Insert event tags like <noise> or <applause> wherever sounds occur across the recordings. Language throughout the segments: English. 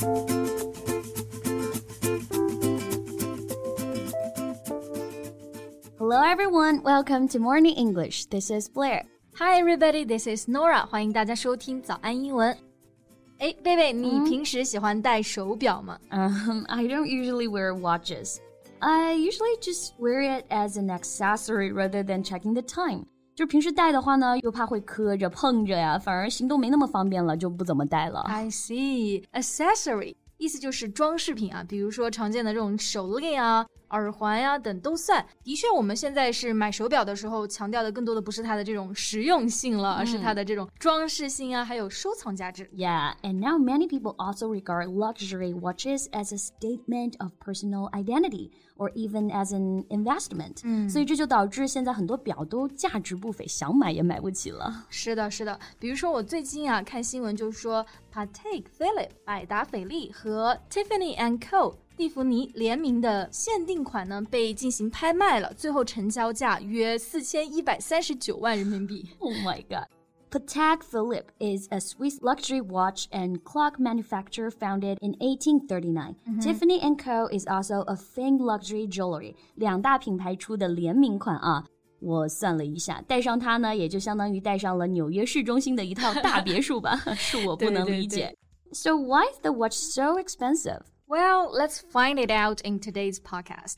Hello everyone, welcome to Morning English. This is Blair. Hi everybody, this is Norah. 欢迎大家收听早安英文。哎，贝贝，你平时喜欢戴手表吗？Um, I don't usually wear watches. I usually just wear it as an accessory rather than checking the time. 就平时戴的话呢，又怕会磕着碰着呀，反而行动没那么方便了，就不怎么戴了。 I see. Accessory 意思就是装饰品啊，比如说常见的这种手链啊、耳环呀、等都算。的确，我们现在是买手表的时候，强调的更多的不是它的这种实用性了，而是它的这种装饰性啊，还有收藏价值。 Yeah, and now many people also regard luxury watches as a statement of personal identity or even as an investment. 所以这就导致现在很多表都价值不菲，想买也买不起了。是的，是的。比如说我最近啊看新闻，就说 Patek Philippe 百达翡丽和 Tiffany and Co 蒂芙尼联名的限定款呢被进行拍卖了，最后成交价约四千一百三十九万人民币。 Oh my god. Patek Philippe is a Swiss luxury watch and clock manufacturer founded in 1839. Tiffany and Co. is also a famed luxury jewelry. 两大品牌出的联名款啊。我算了一下，戴上它呢，也就相当于戴上了纽约市中心的一套大别墅吧，是我不能理解。So <laughs> why is the watch so expensive? Well, let's find it out in today's podcast.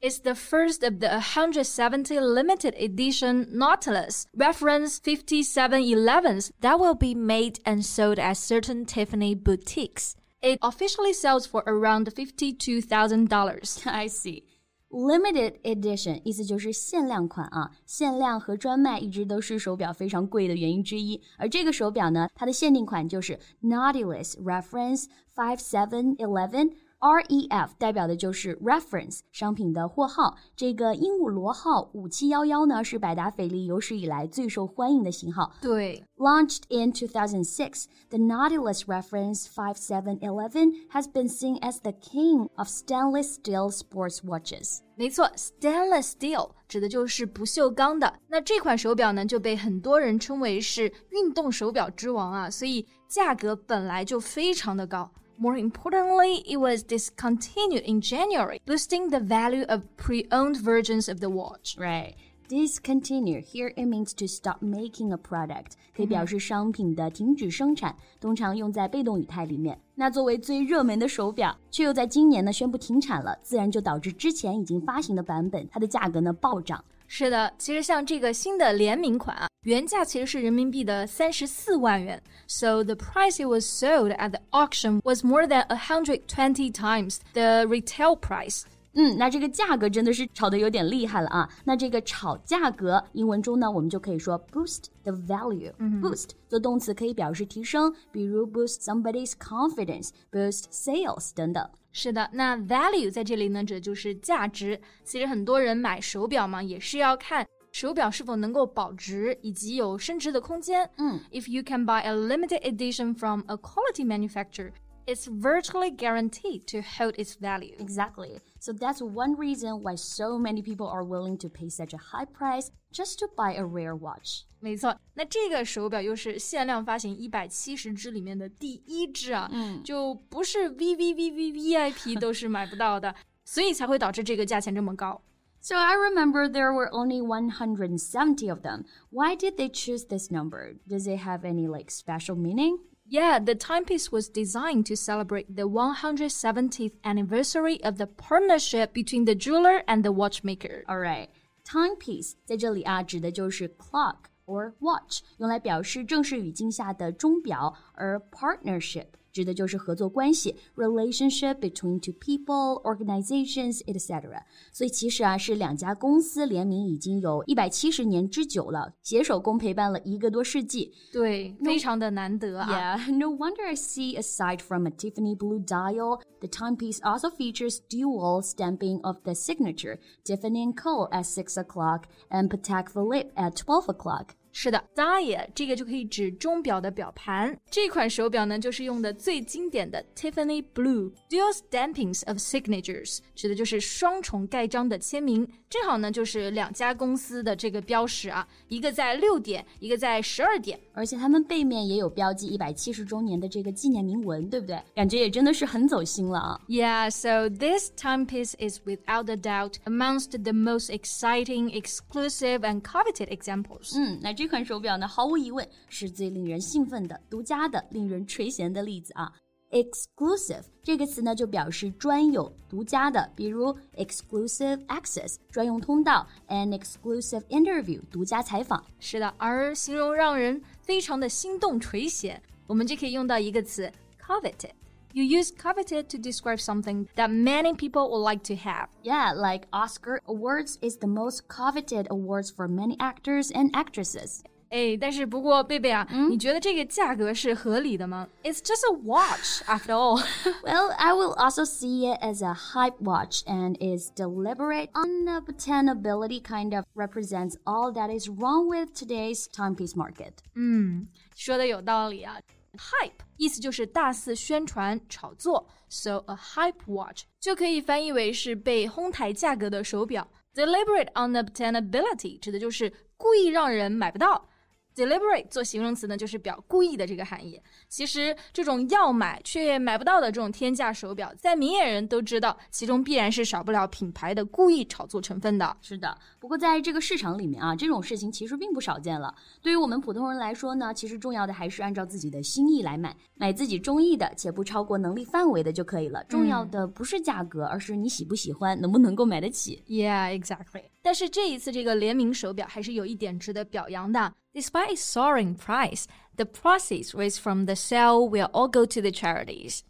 it's the first of the 170 limited edition Nautilus reference 5711s that will be made and sold at certain Tiffany boutiques. It officially sells for around $52,000. I <laughs> see. Limited edition 意思就是限量款啊，限量和专卖一直都是手表非常贵的原因之一。而这个手表呢，它的限定款就是 Nautilus Reference Five Seven Eleven。 REF 代表的就是 reference 商品的货号，这个鹦鹉螺号五七幺幺呢是百达翡丽有史以来最受欢迎的型号。对，Launched in 2006, the Nautilus Reference 5711 has been seen as the king of stainless steel sports watches. 没错，stainless steel 指的就是不锈钢的。那这款手表呢，就被很多人称为是运动手表之王啊，所以价格本来就非常的高。More importantly, it was discontinued in January, boosting the value of pre-owned versions of the watch. Right. Discontinue here it means to stop making a product，可以表示商品的停止生产，通常用在被动语态里面。那作为最热门的手表，却又在今年呢宣布停产了，自然就导致之前已经发行的版本，它的价格呢暴涨。是的，其实像这个新的联名款啊，原价其实是人民币的三十四万元，so the price it was sold at the auction was more than a hundred twenty times the retail price. 嗯，那这个价格真的是炒得有点厉害了啊！那这个炒价格，英文中呢，我们就可以说 boost the value。boost 做动词可以表示提升，比如 boost somebody's confidence、boost sales 等等。是的，那 value 在这里呢，指的就是价值。其实很多人买手表嘛，也是要看手表是否能够保值，以及有升值的空间。嗯，If you can buy a limited edition from a quality manufacturer, it's virtually guaranteed to hold its value. Exactly. So that's one reason why so many people are willing to pay such a high price just to buy a rare watch. 没错，那这个手表又是限量发行一百七十只里面的第一只啊，嗯就不是 V V V V V I P 都<laughs> 是买不到的，所以才会导致这个价钱这么高。 So I remember there were only 170 of them. Why did they choose this number? Does it have any like special meaning? Yeah, the timepiece was designed to celebrate the 170th anniversary of the partnership between the jeweler and the watchmaker. All right. Timepiece 在这里啊，指的就是 clock or watch，用来表示正式语境下的钟表，而 partnership 指的就是合作关系，relationship between two people, organizations, etc. 所以其实啊，是两家公司联名已经有一百七十年之久了，携手共陪伴了一个多世纪。对，非常的难得啊。Yeah, <laughs> no wonder I see aside from a Tiffany blue dial, the timepiece also features dual stamping of the signature Tiffany & Co. at 6 o'clock and Patek Philippe at 12 o'clock. 是的，Dial 这个就可以指钟表的表盘。这款手表呢，就是用的最经典的 Tiffany Blue Dual Stampings of Signatures，指的就是双重盖章的签名。正好呢，就是两家公司的这个标识啊，一个在六点，一个在十二点，而且它们背面也有标记一百七十周年的这个纪念铭文，对不对？感觉也真的是很走心了啊。Yeah, so this timepiece is without a doubt amongst the most exciting, exclusive, and coveted examples. 嗯，那。这款手表呢，毫无疑问是最令人兴奋的、独家的、令人垂涎的例子啊。exclusive 这个词呢，就表示专有、独家的，比如 exclusive access 专用通道，an exclusive interview 独家采访。是的，而形容让人非常的心动、垂涎，我们就可以用到一个词 coveted。You use coveted to describe something that many people would like to have. Yeah, like Oscar Awards is the most coveted awards for many actors and actresses. 哎，但是不过贝贝啊，嗯、你觉得这个价格是合理的吗？It's just a watch after all. <laughs> well, I will also see it as a hype watch and its deliberate unobtainability kind of represents all that is wrong with today's timepiece market. 嗯，说的有道理啊。 Hype 意思就是大肆宣传、炒作，so a hype watch 就可以翻译为是被哄抬价格的手表。Deliberate unobtainability 指的就是故意让人买不到。Deliberate 做形容词呢，就是表故意的这个含义。其实这种要买却买不到的这种天价手表，在明眼人都知道，其中必然是少不了品牌的故意炒作成分的。是的，不过在这个市场里面啊，这种事情其实并不少见了。对于我们普通人来说呢，其实重要的还是按照自己的心意来买，买自己中意的且不超过能力范围的就可以了。重要的不是价格，而是你喜不喜欢，能不能够买得起。Yeah, exactly. 但是这一次这个联名手表还是有一点值得表扬的。Despite its soaring price, the proceeds raised from the sale will all go to the charities.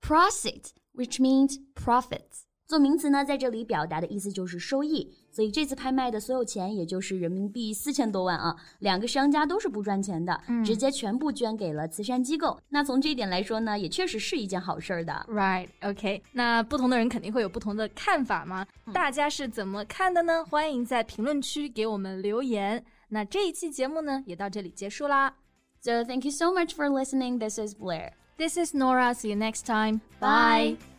Profit, which means profits. 做名词呢，在这里表达的意思就是收益， 所以这次拍卖的所有钱，也就是人民币四千多万啊，两个商家都是不赚钱的，直接全部捐给了慈善机构。那从这一点来说呢，也确实是一件好事儿的。Right, OK。那不同的人肯定会有不同的看法嘛，大家是怎么看的呢？欢迎在评论区给我们留言。那这一期节目呢，也到这里结束啦。So thank you so much for listening. This is Blair. This is Nora. See you next time. Bye.